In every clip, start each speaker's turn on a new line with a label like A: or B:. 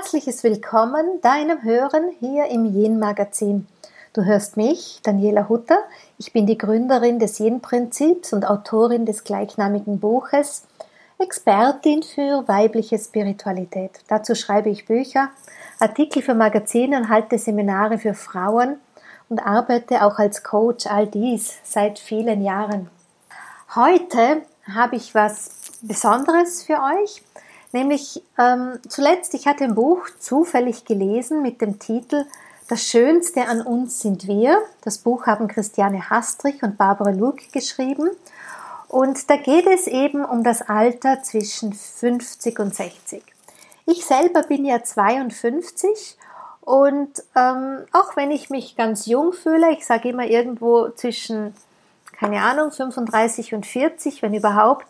A: herzliches Willkommen deinem Hören hier im Yin Magazin. Du hörst mich, Daniela Hutter. Ich bin die Gründerin des Yin Prinzips und Autorin des gleichnamigen Buches, Expertin für weibliche Spiritualität. Dazu schreibe ich Bücher, Artikel für Magazine und halte Seminare für Frauen und arbeite auch als Coach all dies seit vielen Jahren. Heute habe ich was Besonderes für euch. Nämlich ähm, zuletzt, ich hatte ein Buch zufällig gelesen mit dem Titel Das Schönste an uns sind wir. Das Buch haben Christiane Hastrich und Barbara Luke geschrieben. Und da geht es eben um das Alter zwischen 50 und 60. Ich selber bin ja 52 und ähm, auch wenn ich mich ganz jung fühle, ich sage immer irgendwo zwischen, keine Ahnung, 35 und 40, wenn überhaupt,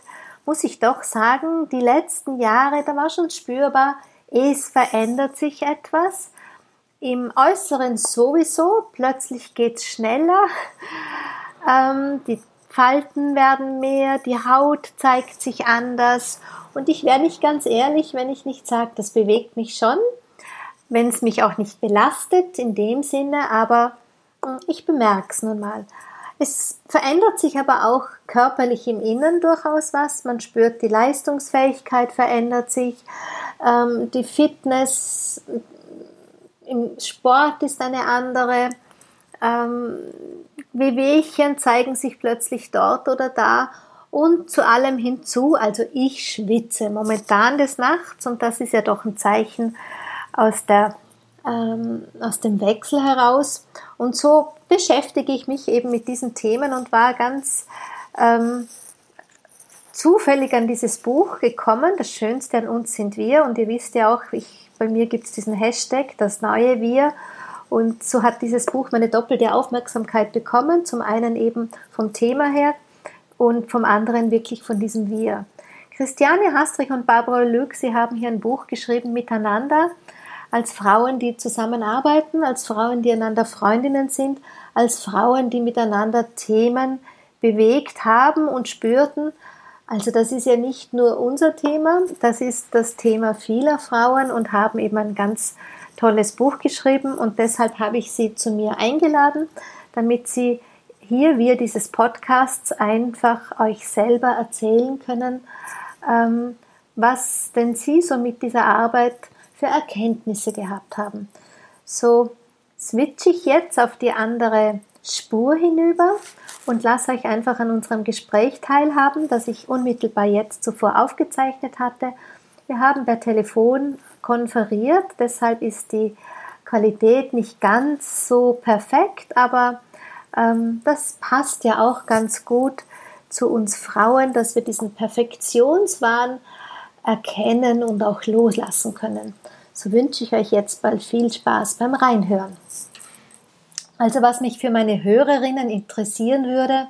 A: muss ich doch sagen, die letzten Jahre, da war schon spürbar, es verändert sich etwas. Im Äußeren sowieso, plötzlich geht es schneller, ähm, die Falten werden mehr, die Haut zeigt sich anders und ich wäre nicht ganz ehrlich, wenn ich nicht sage, das bewegt mich schon, wenn es mich auch nicht belastet in dem Sinne, aber hm, ich bemerke es nun mal. Es verändert sich aber auch körperlich im Inneren durchaus was. Man spürt, die Leistungsfähigkeit verändert sich, ähm, die Fitness im Sport ist eine andere. Ähm, Wehwehchen zeigen sich plötzlich dort oder da. Und zu allem hinzu, also ich schwitze momentan des Nachts und das ist ja doch ein Zeichen aus der ähm, aus dem Wechsel heraus. Und so beschäftige ich mich eben mit diesen Themen und war ganz ähm, zufällig an dieses Buch gekommen. Das Schönste an uns sind wir. Und ihr wisst ja auch, ich, bei mir gibt es diesen Hashtag, das neue Wir. Und so hat dieses Buch meine doppelte Aufmerksamkeit bekommen. Zum einen eben vom Thema her und vom anderen wirklich von diesem Wir. Christiane Hastrich und Barbara Lück, sie haben hier ein Buch geschrieben miteinander als Frauen, die zusammenarbeiten, als Frauen, die einander Freundinnen sind, als Frauen, die miteinander Themen bewegt haben und spürten. Also das ist ja nicht nur unser Thema, das ist das Thema vieler Frauen und haben eben ein ganz tolles Buch geschrieben und deshalb habe ich sie zu mir eingeladen, damit sie hier wir dieses Podcasts einfach euch selber erzählen können, ähm, was denn sie so mit dieser Arbeit für Erkenntnisse gehabt haben. So switche ich jetzt auf die andere Spur hinüber und lasse euch einfach an unserem Gespräch teilhaben, das ich unmittelbar jetzt zuvor aufgezeichnet hatte. Wir haben per Telefon konferiert, deshalb ist die Qualität nicht ganz so perfekt, aber ähm, das passt ja auch ganz gut zu uns Frauen, dass wir diesen Perfektionswahn erkennen und auch loslassen können. So wünsche ich euch jetzt bald viel Spaß beim Reinhören. Also was mich für meine Hörerinnen interessieren würde,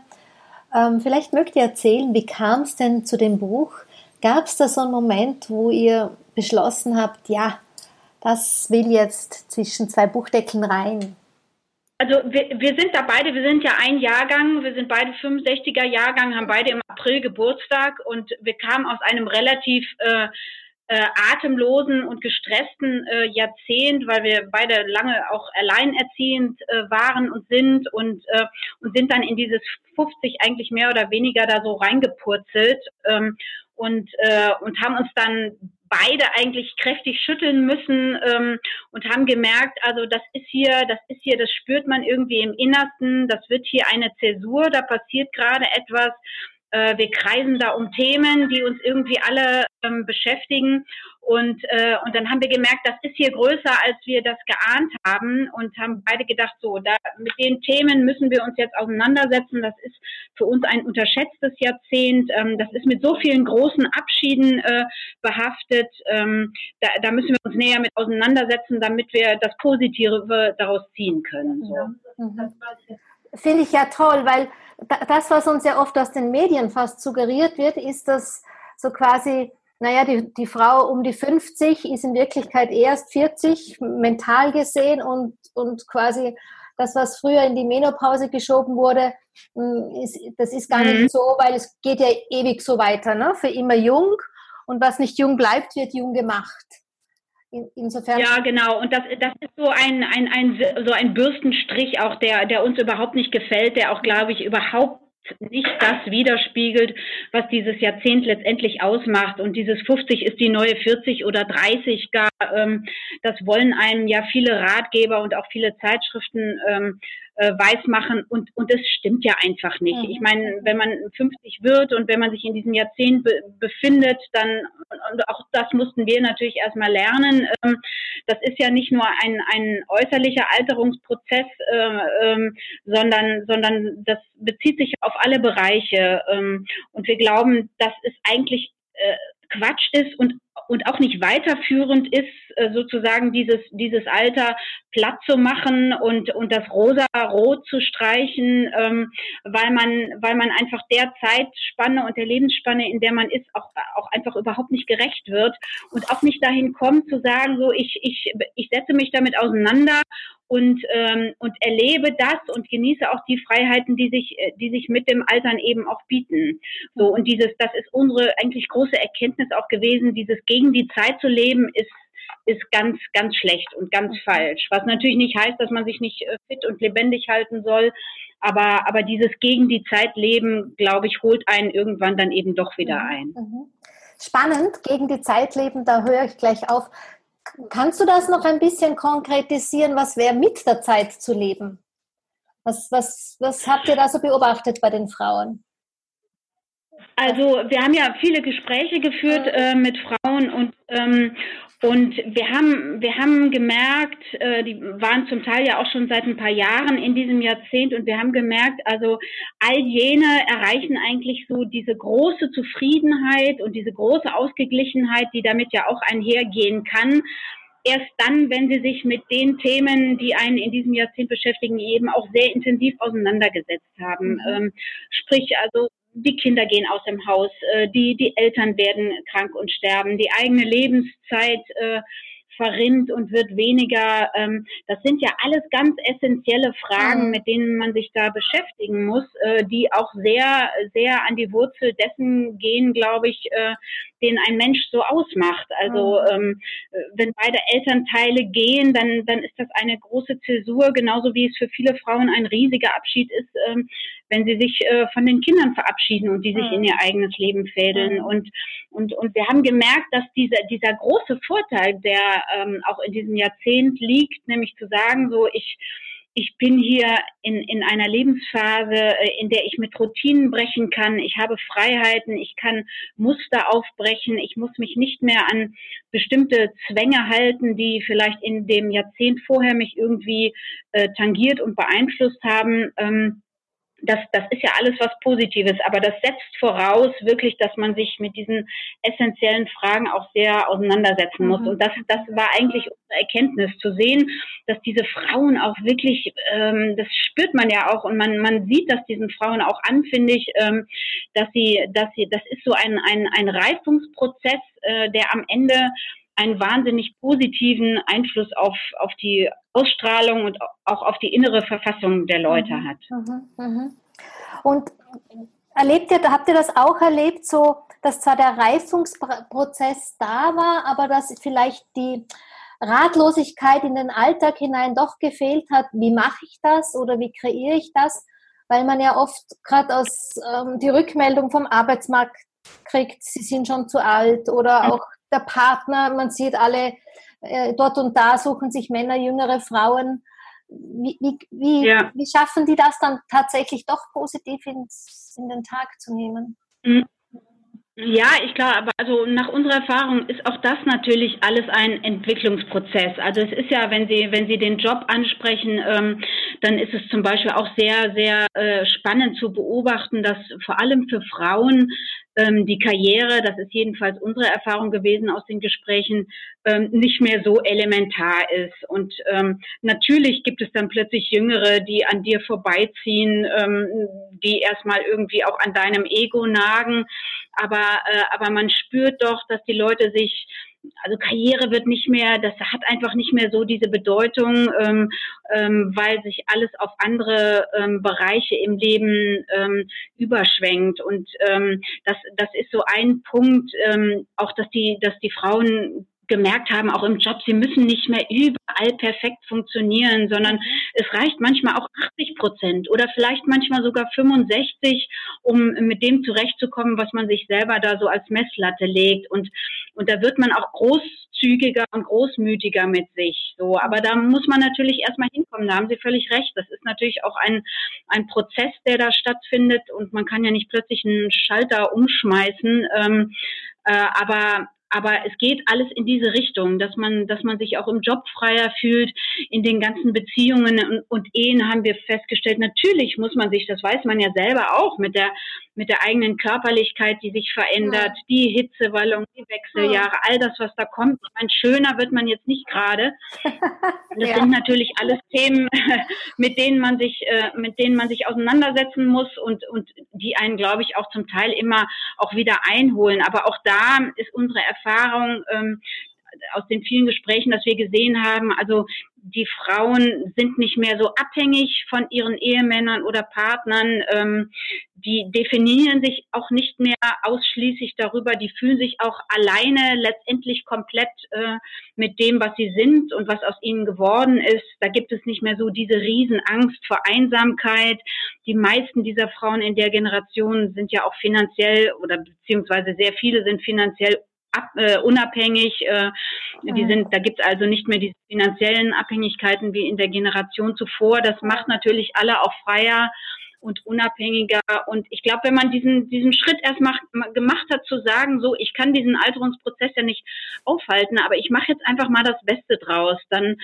A: ähm, vielleicht mögt ihr erzählen, wie kam es denn zu dem Buch? Gab es da so einen Moment, wo ihr beschlossen habt, ja, das will jetzt zwischen zwei Buchdeckeln rein?
B: Also wir, wir sind da beide, wir sind ja ein Jahrgang, wir sind beide 65er Jahrgang, haben beide im April Geburtstag und wir kamen aus einem relativ äh, äh, atemlosen und gestressten äh, Jahrzehnt, weil wir beide lange auch alleinerziehend äh, waren und sind und, äh, und sind dann in dieses 50 eigentlich mehr oder weniger da so reingepurzelt ähm, und, äh, und haben uns dann beide eigentlich kräftig schütteln müssen ähm, und haben gemerkt, also das ist hier, das ist hier, das spürt man irgendwie im Innersten, das wird hier eine Zäsur, da passiert gerade etwas. Äh, wir kreisen da um Themen, die uns irgendwie alle ähm, beschäftigen. Und, äh, und dann haben wir gemerkt, das ist hier größer, als wir das geahnt haben und haben beide gedacht, so, da, mit den Themen müssen wir uns jetzt auseinandersetzen. Das ist für uns ein unterschätztes Jahrzehnt. Ähm, das ist mit so vielen großen Abschieden äh, behaftet. Ähm, da, da müssen wir uns näher mit auseinandersetzen, damit wir das Positive daraus ziehen können. So.
A: Mhm. Finde ich ja toll, weil das, was uns ja oft aus den Medien fast suggeriert wird, ist, dass so quasi naja, die, die Frau um die 50 ist in Wirklichkeit erst 40 mental gesehen und, und quasi das, was früher in die Menopause geschoben wurde, hm, ist, das ist gar mhm. nicht so, weil es geht ja ewig so weiter, ne? für immer jung und was nicht jung bleibt, wird jung gemacht.
B: Insofern. Ja, genau. Und das, das ist so ein, ein, ein, so ein Bürstenstrich auch, der, der uns überhaupt nicht gefällt, der auch, glaube ich, überhaupt nicht das widerspiegelt, was dieses Jahrzehnt letztendlich ausmacht. Und dieses 50 ist die neue 40 oder 30 gar. Ähm, das wollen einem ja viele Ratgeber und auch viele Zeitschriften ähm, äh, weismachen und, und das stimmt ja einfach nicht. Mhm. Ich meine, wenn man 50 wird und wenn man sich in diesem Jahrzehnt be befindet, dann, und auch das mussten wir natürlich erstmal lernen, ähm, das ist ja nicht nur ein, ein äußerlicher Alterungsprozess, äh, ähm, sondern, sondern das bezieht sich auf alle Bereiche. Ähm, und wir glauben, das ist eigentlich äh, Quatsch ist und und auch nicht weiterführend ist, äh, sozusagen dieses, dieses Alter platt zu machen und, und das rosa-rot zu streichen, ähm, weil man, weil man einfach der Zeitspanne und der Lebensspanne, in der man ist, auch, auch einfach überhaupt nicht gerecht wird und auch nicht dahin kommt zu sagen, so ich, ich, ich setze mich damit auseinander und, ähm, und erlebe das und genieße auch die Freiheiten, die sich, äh, die sich mit dem Altern eben auch bieten. So, und dieses, das ist unsere eigentlich große Erkenntnis auch gewesen, dieses gegen die Zeit zu leben, ist ist ganz, ganz schlecht und ganz mhm. falsch. Was natürlich nicht heißt, dass man sich nicht äh, fit und lebendig halten soll. Aber, aber dieses gegen die Zeit leben, glaube ich, holt einen irgendwann dann eben doch wieder mhm. ein. Mhm.
A: Spannend, gegen die Zeit leben, da höre ich gleich auf. Kannst du das noch ein bisschen konkretisieren? Was wäre mit der Zeit zu leben? Was, was, was habt ihr da so beobachtet bei den Frauen?
B: Also wir haben ja viele Gespräche geführt äh, mit Frauen und ähm, und wir haben wir haben gemerkt, äh, die waren zum Teil ja auch schon seit ein paar Jahren in diesem Jahrzehnt und wir haben gemerkt, also all jene erreichen eigentlich so diese große Zufriedenheit und diese große Ausgeglichenheit, die damit ja auch einhergehen kann, erst dann, wenn sie sich mit den Themen, die einen in diesem Jahrzehnt beschäftigen, eben auch sehr intensiv auseinandergesetzt haben. Mhm. Ähm, sprich also die Kinder gehen aus dem Haus, äh, die, die Eltern werden krank und sterben, die eigene Lebenszeit äh, verrinnt und wird weniger. Ähm, das sind ja alles ganz essentielle Fragen, mhm. mit denen man sich da beschäftigen muss, äh, die auch sehr, sehr an die Wurzel dessen gehen, glaube ich, äh, den ein Mensch so ausmacht. Also mhm. ähm, wenn beide Elternteile gehen, dann, dann ist das eine große Zäsur, genauso wie es für viele Frauen ein riesiger Abschied ist, ähm, wenn sie sich äh, von den Kindern verabschieden und die sich mhm. in ihr eigenes Leben fädeln. Mhm. Und, und, und wir haben gemerkt, dass dieser, dieser große Vorteil, der ähm, auch in diesem Jahrzehnt liegt, nämlich zu sagen, so ich ich bin hier in, in einer Lebensphase, äh, in der ich mit Routinen brechen kann. Ich habe Freiheiten, ich kann Muster aufbrechen. Ich muss mich nicht mehr an bestimmte Zwänge halten, die vielleicht in dem Jahrzehnt vorher mich irgendwie äh, tangiert und beeinflusst haben. Ähm, das, das ist ja alles was Positives, aber das setzt voraus wirklich, dass man sich mit diesen essentiellen Fragen auch sehr auseinandersetzen muss. Mhm. Und das, das war eigentlich unsere Erkenntnis, zu sehen, dass diese Frauen auch wirklich, ähm, das spürt man ja auch und man, man sieht das diesen Frauen auch an, finde ich, ähm, dass sie, dass sie, das ist so ein, ein, ein Reifungsprozess, äh, der am Ende einen wahnsinnig positiven Einfluss auf, auf die Ausstrahlung und auch auf die innere Verfassung der Leute mhm. hat. Mhm.
A: Mhm. Und erlebt ihr, habt ihr das auch erlebt, so dass zwar der Reifungsprozess da war, aber dass vielleicht die Ratlosigkeit in den Alltag hinein doch gefehlt hat, wie mache ich das oder wie kreiere ich das? Weil man ja oft gerade aus ähm, die Rückmeldung vom Arbeitsmarkt kriegt, sie sind schon zu alt oder auch der Partner, man sieht alle äh, dort und da suchen sich Männer jüngere Frauen. Wie, wie, wie, ja. wie schaffen die das dann tatsächlich doch positiv ins, in den Tag zu nehmen?
B: Mhm. Ja, ich glaube, aber also nach unserer Erfahrung ist auch das natürlich alles ein Entwicklungsprozess. Also es ist ja, wenn Sie wenn Sie den Job ansprechen, ähm, dann ist es zum Beispiel auch sehr sehr äh, spannend zu beobachten, dass vor allem für Frauen ähm, die Karriere, das ist jedenfalls unsere Erfahrung gewesen aus den Gesprächen, ähm, nicht mehr so elementar ist. Und ähm, natürlich gibt es dann plötzlich Jüngere, die an dir vorbeiziehen, ähm, die erstmal irgendwie auch an deinem Ego nagen. Aber, äh, aber man spürt doch, dass die Leute sich also Karriere wird nicht mehr, das hat einfach nicht mehr so diese Bedeutung, ähm, ähm, weil sich alles auf andere ähm, Bereiche im Leben ähm, überschwenkt. Und ähm, das, das ist so ein Punkt, ähm, auch dass die, dass die Frauen gemerkt haben, auch im Job, sie müssen nicht mehr überall perfekt funktionieren, sondern es reicht manchmal auch 80 Prozent oder vielleicht manchmal sogar 65, um mit dem zurechtzukommen, was man sich selber da so als Messlatte legt. Und, und da wird man auch großzügiger und großmütiger mit sich. So, aber da muss man natürlich erstmal hinkommen. Da haben Sie völlig recht. Das ist natürlich auch ein, ein Prozess, der da stattfindet und man kann ja nicht plötzlich einen Schalter umschmeißen. Ähm, äh, aber aber es geht alles in diese Richtung, dass man, dass man sich auch im Job freier fühlt, in den ganzen Beziehungen und, und Ehen haben wir festgestellt, natürlich muss man sich, das weiß man ja selber auch, mit der, mit der eigenen Körperlichkeit, die sich verändert, ja. die Hitzewallung, die Wechseljahre, ja. all das, was da kommt. Ich meine, schöner wird man jetzt nicht gerade. Das ja. sind natürlich alles Themen, mit denen man sich, äh, mit denen man sich auseinandersetzen muss und, und die einen, glaube ich, auch zum Teil immer auch wieder einholen. Aber auch da ist unsere Erfahrung, ähm, aus den vielen Gesprächen, dass wir gesehen haben, also die Frauen sind nicht mehr so abhängig von ihren Ehemännern oder Partnern. Ähm, die definieren sich auch nicht mehr ausschließlich darüber. Die fühlen sich auch alleine letztendlich komplett äh, mit dem, was sie sind und was aus ihnen geworden ist. Da gibt es nicht mehr so diese Riesenangst vor Einsamkeit. Die meisten dieser Frauen in der Generation sind ja auch finanziell oder beziehungsweise sehr viele sind finanziell ab, äh, unabhängig. Äh, die sind, da gibt es also nicht mehr diese finanziellen Abhängigkeiten wie in der Generation zuvor. Das macht natürlich alle auch freier und unabhängiger. Und ich glaube, wenn man diesen, diesen Schritt erst macht, gemacht hat, zu sagen, so, ich kann diesen Alterungsprozess ja nicht aufhalten, aber ich mache jetzt einfach mal das Beste draus, dann,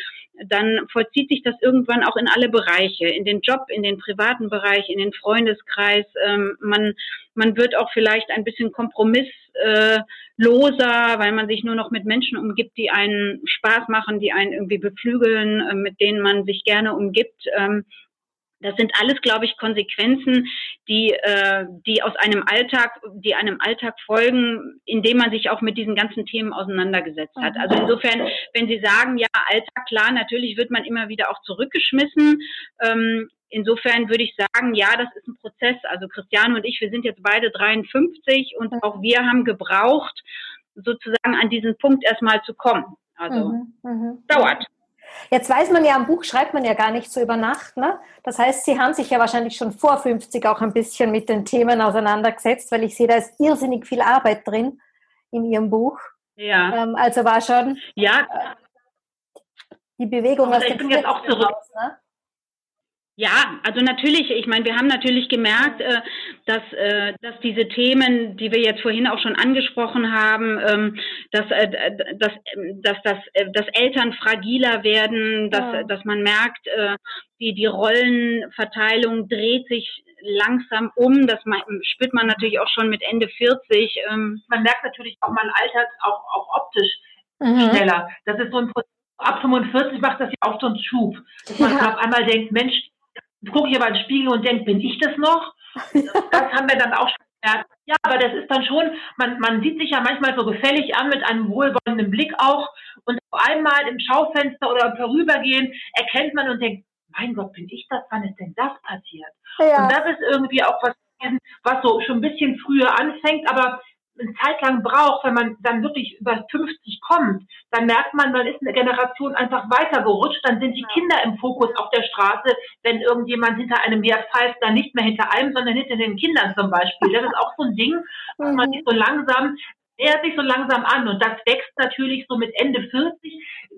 B: dann vollzieht sich das irgendwann auch in alle Bereiche, in den Job, in den privaten Bereich, in den Freundeskreis. Ähm, man, man wird auch vielleicht ein bisschen kompromissloser, äh, weil man sich nur noch mit Menschen umgibt, die einen Spaß machen, die einen irgendwie beflügeln, äh, mit denen man sich gerne umgibt. Ähm, das sind alles, glaube ich, Konsequenzen, die, äh, die aus einem Alltag, die einem Alltag folgen, indem man sich auch mit diesen ganzen Themen auseinandergesetzt hat. Also insofern, wenn Sie sagen, ja, Alltag, klar, natürlich wird man immer wieder auch zurückgeschmissen. Ähm, insofern würde ich sagen, ja, das ist ein Prozess. Also Christiane und ich, wir sind jetzt beide 53 und auch wir haben gebraucht, sozusagen an diesen Punkt erstmal zu kommen. Also mhm, mh. dauert.
A: Jetzt weiß man ja, am Buch schreibt man ja gar nicht so über Nacht. Ne? Das heißt, Sie haben sich ja wahrscheinlich schon vor 50 auch ein bisschen mit den Themen auseinandergesetzt, weil ich sehe, da ist irrsinnig viel Arbeit drin in Ihrem Buch. Ja. Ähm, also war schon
B: ja.
A: die Bewegung
B: also aus ich bin jetzt auch zurück. Raus, ne? Ja, also natürlich, ich meine, wir haben natürlich gemerkt, äh, dass, äh, dass diese Themen, die wir jetzt vorhin auch schon angesprochen haben, ähm, dass, äh, dass, dass, dass, äh, dass Eltern fragiler werden, dass, ja. dass man merkt, äh, die, die Rollenverteilung dreht sich langsam um. Das spürt man natürlich auch schon mit Ende 40. Ähm.
C: Man merkt natürlich auch, man altert auch, auch optisch mhm. schneller. Das ist so ein Prozess. Ab 45 macht das ja auch so einen Schub. Dass man ja. auf einmal denkt, Mensch, gucke ich aber ins Spiegel und denke, bin ich das noch? Das haben wir dann auch schon gemerkt. Ja, aber das ist dann schon, man, man sieht sich ja manchmal so gefällig an mit einem wohlwollenden Blick auch und auf einmal im Schaufenster oder im Vorübergehen erkennt man und denkt, mein Gott, bin ich das? Wann ist denn das passiert? Ja. Und das ist irgendwie auch was, was so schon ein bisschen früher anfängt, aber eine Zeit lang braucht, wenn man dann wirklich über 50 kommt, dann merkt man, man ist eine Generation einfach weitergerutscht, dann sind die Kinder im Fokus auf der Straße, wenn irgendjemand hinter einem herpfeift, dann nicht mehr hinter einem, sondern hinter den Kindern zum Beispiel. Das ist auch so ein Ding, was man sich so langsam nähert sich so langsam an und das wächst natürlich so mit Ende 40,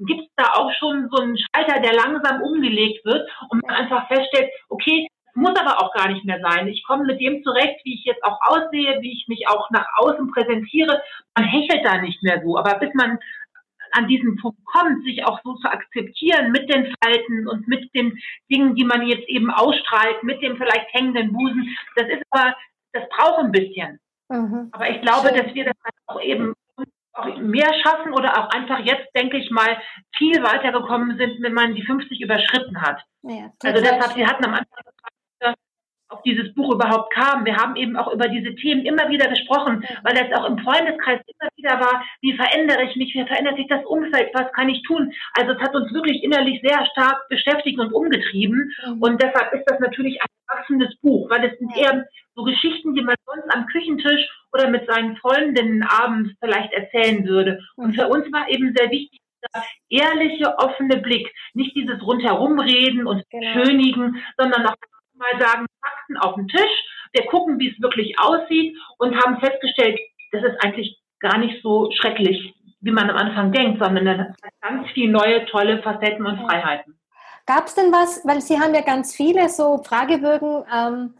C: gibt es da auch schon so einen Schalter, der langsam umgelegt wird und man einfach feststellt, okay, muss aber auch gar nicht mehr sein. Ich komme mit dem zurecht, wie ich jetzt auch aussehe, wie ich mich auch nach außen präsentiere. Man hechelt da nicht mehr so. Aber bis man an diesen Punkt kommt, sich auch so zu akzeptieren mit den Falten und mit den Dingen, die man jetzt eben ausstrahlt, mit dem vielleicht hängenden Busen, das ist aber, das braucht ein bisschen. Mhm. Aber ich glaube, dass wir das auch eben auch mehr schaffen oder auch einfach jetzt, denke ich mal, viel weitergekommen sind, wenn man die 50 überschritten hat. Ja, also deshalb, wir hatten am Anfang auf dieses Buch überhaupt kam. Wir haben eben auch über diese Themen immer wieder gesprochen, weil es auch im Freundeskreis immer wieder war, wie verändere ich mich, wie verändert sich das Umfeld, was kann ich tun? Also es hat uns wirklich innerlich sehr stark beschäftigt und umgetrieben. Und deshalb ist das natürlich ein passendes Buch, weil es sind eher so Geschichten, die man sonst am Küchentisch oder mit seinen Freundinnen abends vielleicht erzählen würde. Und für uns war eben sehr wichtig, dieser ehrliche, offene Blick, nicht dieses rundherumreden und genau. schönigen, sondern auch mal sagen, Fakten auf den Tisch, wir gucken, wie es wirklich aussieht und haben festgestellt, das ist eigentlich gar nicht so schrecklich, wie man am Anfang denkt, sondern hat ganz viele neue, tolle Facetten und Freiheiten.
D: Gab es denn was, weil Sie haben ja ganz viele so Fragebögen ähm,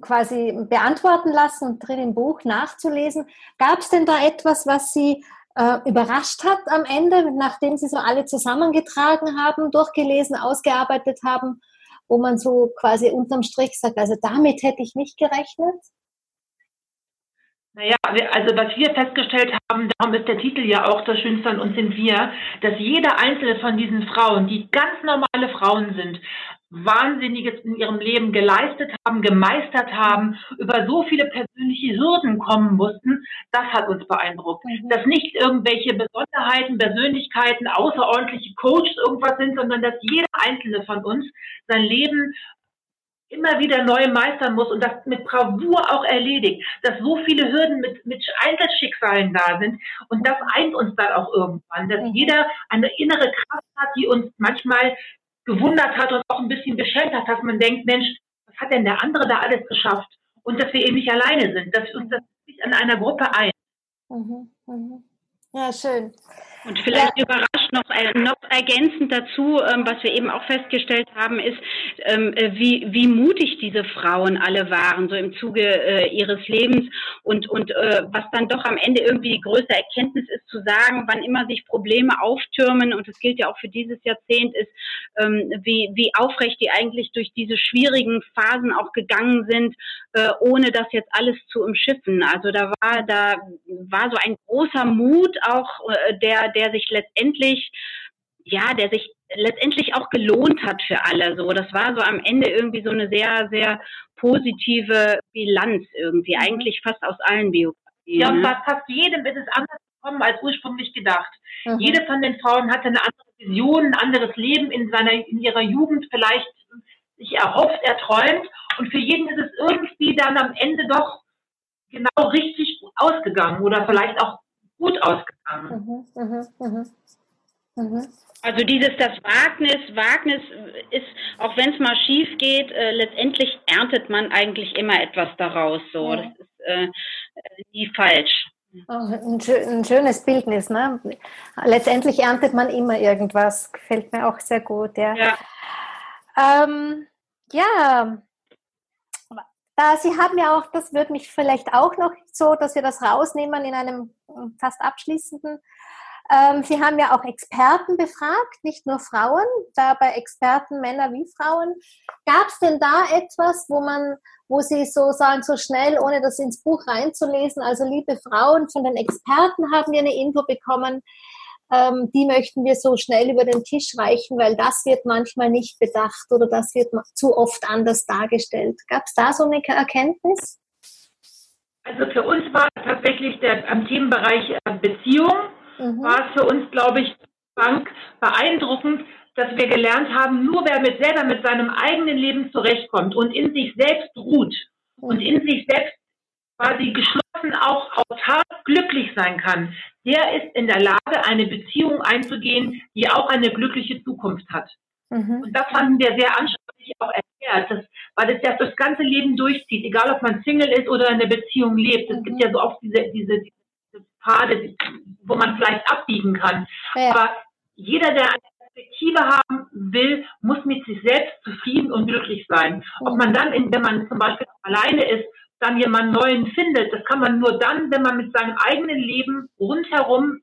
D: quasi beantworten lassen und drin im Buch nachzulesen. Gab es denn da etwas, was Sie äh, überrascht hat am Ende, nachdem Sie so alle zusammengetragen haben, durchgelesen, ausgearbeitet haben, wo man so quasi unterm Strich sagt, also damit hätte ich nicht gerechnet?
C: Naja, also was wir festgestellt haben, darum ist der Titel ja auch das Schönste an uns sind wir, dass jede einzelne von diesen Frauen, die ganz normale Frauen sind, Wahnsinniges in ihrem Leben geleistet haben, gemeistert haben, über so viele persönliche Hürden kommen mussten, das hat uns beeindruckt. Mhm. Dass nicht irgendwelche Besonderheiten, Persönlichkeiten, außerordentliche Coaches irgendwas sind, sondern dass jeder einzelne von uns sein Leben immer wieder neu meistern muss und das mit Bravour auch erledigt, dass so viele Hürden mit, mit Einzelschicksalen da sind und das eint uns dann auch irgendwann, dass mhm. jeder eine innere Kraft hat, die uns manchmal gewundert hat und auch ein bisschen beschämt hat, dass man denkt, Mensch, was hat denn der andere da alles geschafft? Und dass wir eben nicht alleine sind, dass uns das nicht an einer Gruppe ein.
D: Mhm, mhm. Ja, schön.
B: Und vielleicht ja. überrascht noch, äh, noch ergänzend dazu, ähm, was wir eben auch festgestellt haben, ist, ähm, äh, wie, wie mutig diese Frauen alle waren, so im Zuge äh, ihres Lebens und, und was dann doch am Ende irgendwie die größte Erkenntnis ist, zu sagen, wann immer sich Probleme auftürmen, und das gilt ja auch für dieses Jahrzehnt, ist, ähm, wie, wie aufrecht die eigentlich durch diese schwierigen Phasen auch gegangen sind, ohne das jetzt alles zu umschiffen. Also da war, da war so ein großer Mut auch, der der sich letztendlich, ja, der sich letztendlich auch gelohnt hat für alle. So, das war so am Ende irgendwie so eine sehr, sehr positive Bilanz irgendwie, mhm. eigentlich fast aus allen Biografien.
C: Ja, und bei fast jedem ist es anders gekommen als ursprünglich gedacht. Mhm. Jede von den Frauen hatte eine andere Vision, ein anderes Leben in seiner, in ihrer Jugend vielleicht sich erhofft, erträumt. Und für jeden ist es irgendwie dann am Ende doch genau richtig ausgegangen oder vielleicht auch gut ausgegangen. Mhm, mh, mh,
B: mh. Also dieses das Wagnis, Wagnis ist, auch wenn es mal schief geht, äh, letztendlich erntet man eigentlich immer etwas daraus. So, ja. das ist äh, nie falsch.
D: Oh, ein, ein, schönes Bildnis, ne? Letztendlich erntet man immer irgendwas. Gefällt mir auch sehr gut, ja. Ja, ähm, ja da, Sie haben ja auch, das würde mich vielleicht auch noch so, dass wir das rausnehmen in einem hm, fast abschließenden. Ähm, Sie haben ja auch Experten befragt, nicht nur Frauen, dabei Experten Männer wie Frauen. Gab es denn da etwas, wo man, wo Sie so sagen, so schnell, ohne das ins Buch reinzulesen, also liebe Frauen, von den Experten haben wir eine Info bekommen, ähm, die möchten wir so schnell über den Tisch reichen, weil das wird manchmal nicht bedacht oder das wird zu oft anders dargestellt. Gab es da so eine Erkenntnis?
C: Also für uns war tatsächlich der am Themenbereich äh, Beziehung mhm. war es für uns, glaube ich, Bank beeindruckend, dass wir gelernt haben, nur wer mit selber mit seinem eigenen Leben zurechtkommt und in sich selbst ruht und in sich selbst quasi geschlossen auch autark glücklich sein kann, der ist in der Lage, eine Beziehung einzugehen, die auch eine glückliche Zukunft hat. Mhm. Und das fanden wir sehr anschaulich auch erklärt, dass, weil es ja das ganze Leben durchzieht, egal ob man Single ist oder in einer Beziehung lebt. Es mhm. gibt ja so oft diese, diese, diese Pfade, wo man vielleicht abbiegen kann. Ja. Aber jeder, der eine Perspektive haben will, muss mit sich selbst zufrieden und glücklich sein. Mhm. Ob man dann, in, wenn man zum Beispiel alleine ist, dann jemand Neuen findet. Das kann man nur dann, wenn man mit seinem eigenen Leben rundherum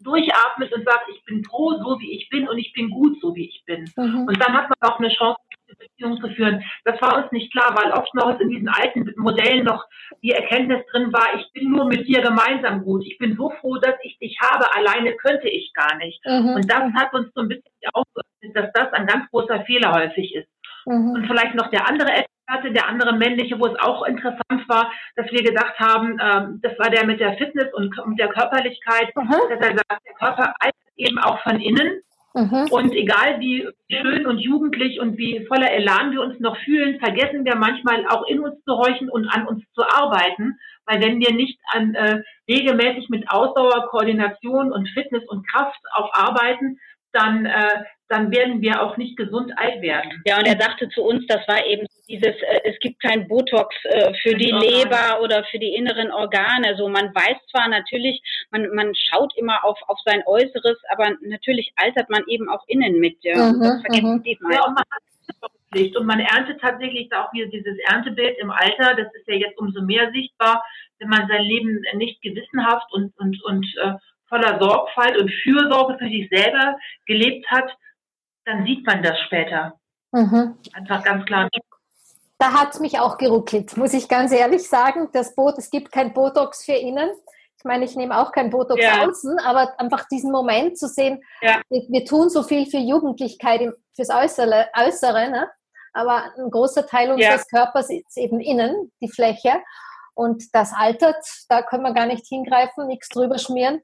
C: durchatmet und sagt, ich bin froh, so wie ich bin und ich bin gut, so wie ich bin. Mhm. Und dann hat man auch eine Chance, eine Beziehung zu führen. Das war uns nicht klar, weil oft noch in diesen alten Modellen noch die Erkenntnis drin war, ich bin nur mit dir gemeinsam gut. Ich bin so froh, dass ich dich habe. Alleine könnte ich gar nicht. Mhm. Und das hat uns so ein bisschen aufgeöffnet, dass das ein ganz großer Fehler häufig ist. Mhm. Und vielleicht noch der andere Experte, der andere männliche, wo es auch interessant war, dass wir gedacht haben, ähm, das war der mit der Fitness und, und der Körperlichkeit, mhm. dass er sagt, der Körper altert eben auch von innen. Mhm. Und egal wie schön und jugendlich und wie voller Elan wir uns noch fühlen, vergessen wir manchmal auch in uns zu horchen und an uns zu arbeiten. Weil wenn wir nicht an, äh, regelmäßig mit Ausdauer, Koordination und Fitness und Kraft auch arbeiten, dann, äh, dann werden wir auch nicht gesund alt werden.
B: Ja, und er sagte zu uns, das war eben dieses, äh, es gibt kein Botox äh, für die Leber oder für die inneren Organe. Also man weiß zwar natürlich, man, man schaut immer auf, auf sein Äußeres, aber natürlich altert man eben auch innen mit. Ja. Mhm, das vergessen
C: mhm. die ja, und man hat und man erntet tatsächlich auch wieder dieses Erntebild im Alter. Das ist ja jetzt umso mehr sichtbar, wenn man sein Leben nicht gewissenhaft und, und, und äh, voller Sorgfalt und Fürsorge für sich selber gelebt hat, dann sieht man das später. Mhm. Einfach ganz klar.
A: Da hat es mich auch geruckelt, muss ich ganz ehrlich sagen. Das Boot, es gibt kein Botox für innen. Ich meine, ich nehme auch kein Botox ja. außen, aber einfach diesen Moment zu sehen, ja. wir, wir, tun so viel für Jugendlichkeit, fürs Äußere, Äußere ne? aber ein großer Teil unseres ja. Körpers ist eben innen, die Fläche. Und das altert, da können wir gar nicht hingreifen, nichts drüber schmieren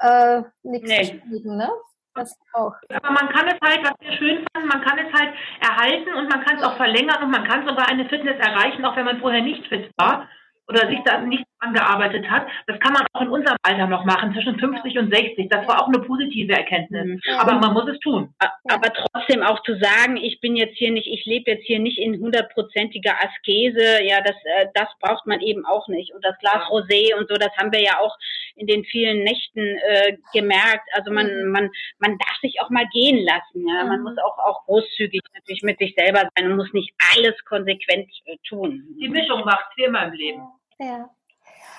A: äh, nichts nee. Ne?
C: Das auch. Aber man kann es halt, was wir schön fanden, man kann es halt erhalten und man kann es auch verlängern und man kann sogar eine Fitness erreichen, auch wenn man vorher nicht fit war oder sich da nicht angearbeitet hat. Das kann man auch in unserem Alter noch machen, zwischen 50 und 60. Das war auch eine positive Erkenntnis. Mhm. Aber man muss es tun.
B: Aber trotzdem auch zu sagen, ich bin jetzt hier nicht, ich lebe jetzt hier nicht in hundertprozentiger Askese, ja, das, äh, das braucht man eben auch nicht. Und das Glas Rosé und so, das haben wir ja auch in den vielen Nächten äh, gemerkt. Also man, mhm. man, man darf sich auch mal gehen lassen. Ja? Man mhm. muss auch, auch großzügig natürlich mit sich selber sein und muss nicht alles konsequent äh, tun.
C: Die Mischung macht viermal im Leben.
A: Ja.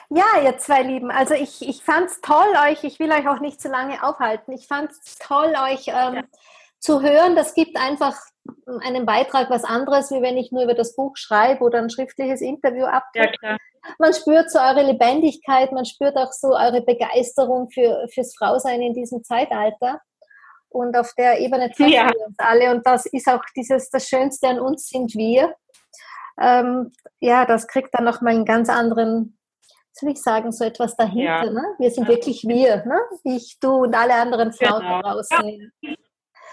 A: Ja, ihr zwei Lieben, also ich, ich fand es toll, euch, ich will euch auch nicht zu lange aufhalten, ich fand es toll, euch ähm, ja. zu hören. Das gibt einfach einen Beitrag was anderes, wie wenn ich nur über das Buch schreibe oder ein schriftliches Interview abgebe. Ja, man spürt so eure Lebendigkeit, man spürt auch so eure Begeisterung für, fürs Frausein in diesem Zeitalter. Und auf der Ebene treffen ja. wir uns alle. Und das ist auch dieses, das Schönste an uns sind wir. Ähm, ja, das kriegt dann nochmal einen ganz anderen soll ich sagen, so etwas dahinter. Ja. Ne? Wir sind ja. wirklich wir, ne? ich, du und alle anderen Frauen genau. draußen.
C: Ja.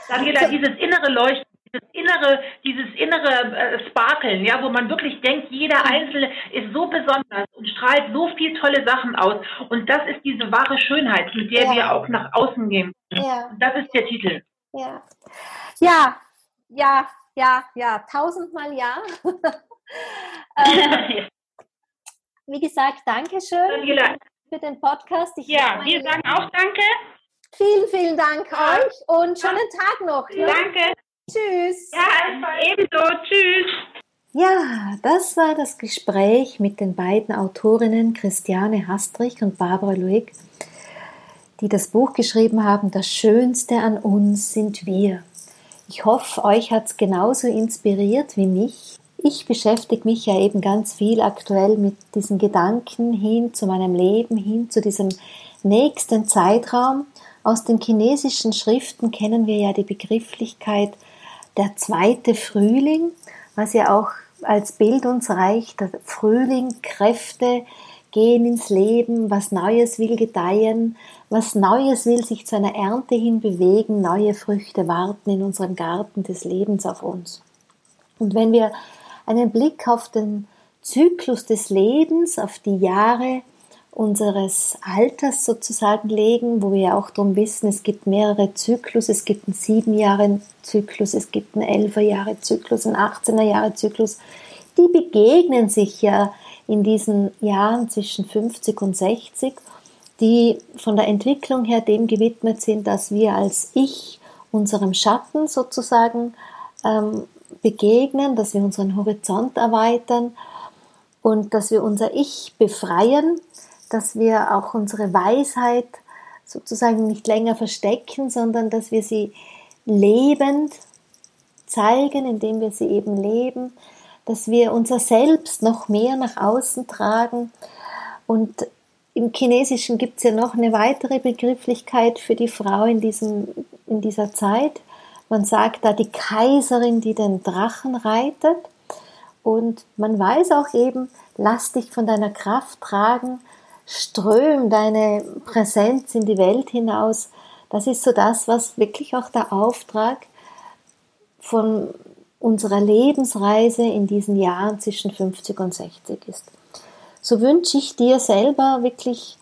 C: Daniela, dieses innere Leuchten, dieses innere, dieses innere äh, Sparkeln, ja, wo man wirklich denkt, jeder Einzelne ist so besonders und strahlt so viel tolle Sachen aus. Und das ist diese wahre Schönheit, mit der ja. wir auch nach außen gehen. Ja. Das ist der Titel.
A: Ja, ja, ja, ja, ja, tausendmal ja. ähm, wie gesagt, Dankeschön Daniela. für den Podcast.
B: Ich ja, wir sagen auch Danke.
A: Vielen, vielen Dank ja. euch und schönen ja. Tag noch.
B: Ja. Danke.
A: Tschüss.
B: Ja, ebenso. Tschüss.
A: Ja, das war das Gespräch mit den beiden Autorinnen Christiane Hastrich und Barbara Luig, die das Buch geschrieben haben, Das Schönste an uns sind wir. Ich hoffe, euch hat es genauso inspiriert wie mich. Ich beschäftige mich ja eben ganz viel aktuell mit diesen Gedanken hin zu meinem Leben, hin zu diesem nächsten Zeitraum. Aus den chinesischen Schriften kennen wir ja die Begrifflichkeit der zweite Frühling, was ja auch als Bild uns reicht. Der Frühling, Kräfte gehen ins Leben, was Neues will gedeihen, was Neues will sich zu einer Ernte hin bewegen, neue Früchte warten in unserem Garten des Lebens auf uns. Und wenn wir einen Blick auf den Zyklus des Lebens, auf die Jahre unseres Alters sozusagen legen, wo wir ja auch darum wissen, es gibt mehrere Zyklus, es gibt einen sieben Jahre Zyklus, es gibt einen elfer Jahre Zyklus, einen 18er Jahre Zyklus. Die begegnen sich ja in diesen Jahren zwischen 50 und 60, die von der Entwicklung her dem gewidmet sind, dass wir als Ich unserem Schatten sozusagen ähm, begegnen, dass wir unseren Horizont erweitern und dass wir unser Ich befreien, dass wir auch unsere Weisheit sozusagen nicht länger verstecken, sondern dass wir sie lebend zeigen, indem wir sie eben leben, dass wir unser Selbst noch mehr nach außen tragen. Und im Chinesischen gibt es ja noch eine weitere Begrifflichkeit für die Frau in, diesem, in dieser Zeit. Man sagt da die Kaiserin, die den Drachen reitet. Und man weiß auch eben, lass dich von deiner Kraft tragen, ström deine Präsenz in die Welt hinaus, Das ist so das, was wirklich auch der Auftrag von unserer Lebensreise in diesen Jahren zwischen 50 und 60 ist. So wünsche ich dir selber wirklich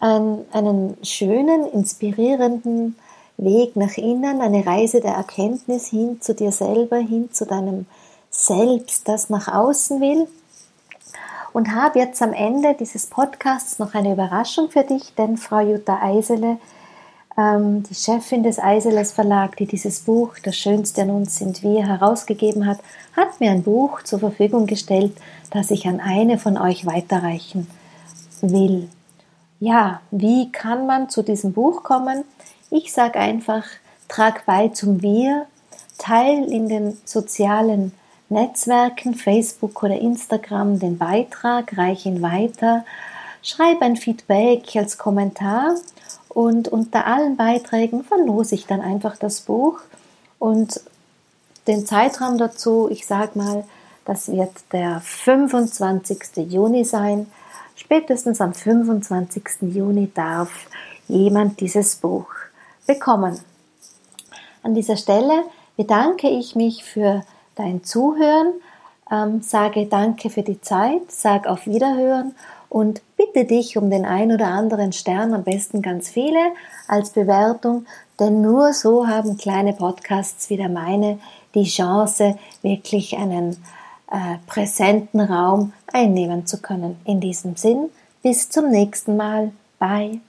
A: einen, einen schönen, inspirierenden Weg nach innen, eine Reise der Erkenntnis hin zu dir selber, hin zu deinem Selbst, das nach außen will. Und habe jetzt am Ende dieses Podcasts noch eine Überraschung für dich, denn Frau Jutta Eisele ähm, die Chefin des Eiseles Verlag, die dieses Buch Das Schönste an uns sind wir herausgegeben hat, hat mir ein Buch zur Verfügung gestellt, das ich an eine von euch weiterreichen will. Ja, wie kann man zu diesem Buch kommen? Ich sage einfach, trag bei zum Wir, teil in den sozialen Netzwerken, Facebook oder Instagram den Beitrag, reich ihn weiter, schreib ein Feedback als Kommentar und unter allen Beiträgen verlose ich dann einfach das Buch und den Zeitraum dazu, ich sag mal, das wird der 25. Juni sein. Spätestens am 25. Juni darf jemand dieses Buch bekommen. An dieser Stelle bedanke ich mich für dein Zuhören, ähm, sage Danke für die Zeit, sag auf Wiederhören und bitte dich um den ein oder anderen Stern, am besten ganz viele, als Bewertung, denn nur so haben kleine Podcasts wie der meine die Chance, wirklich einen äh, präsenten Raum einnehmen zu können. In diesem Sinn, bis zum nächsten Mal. Bye.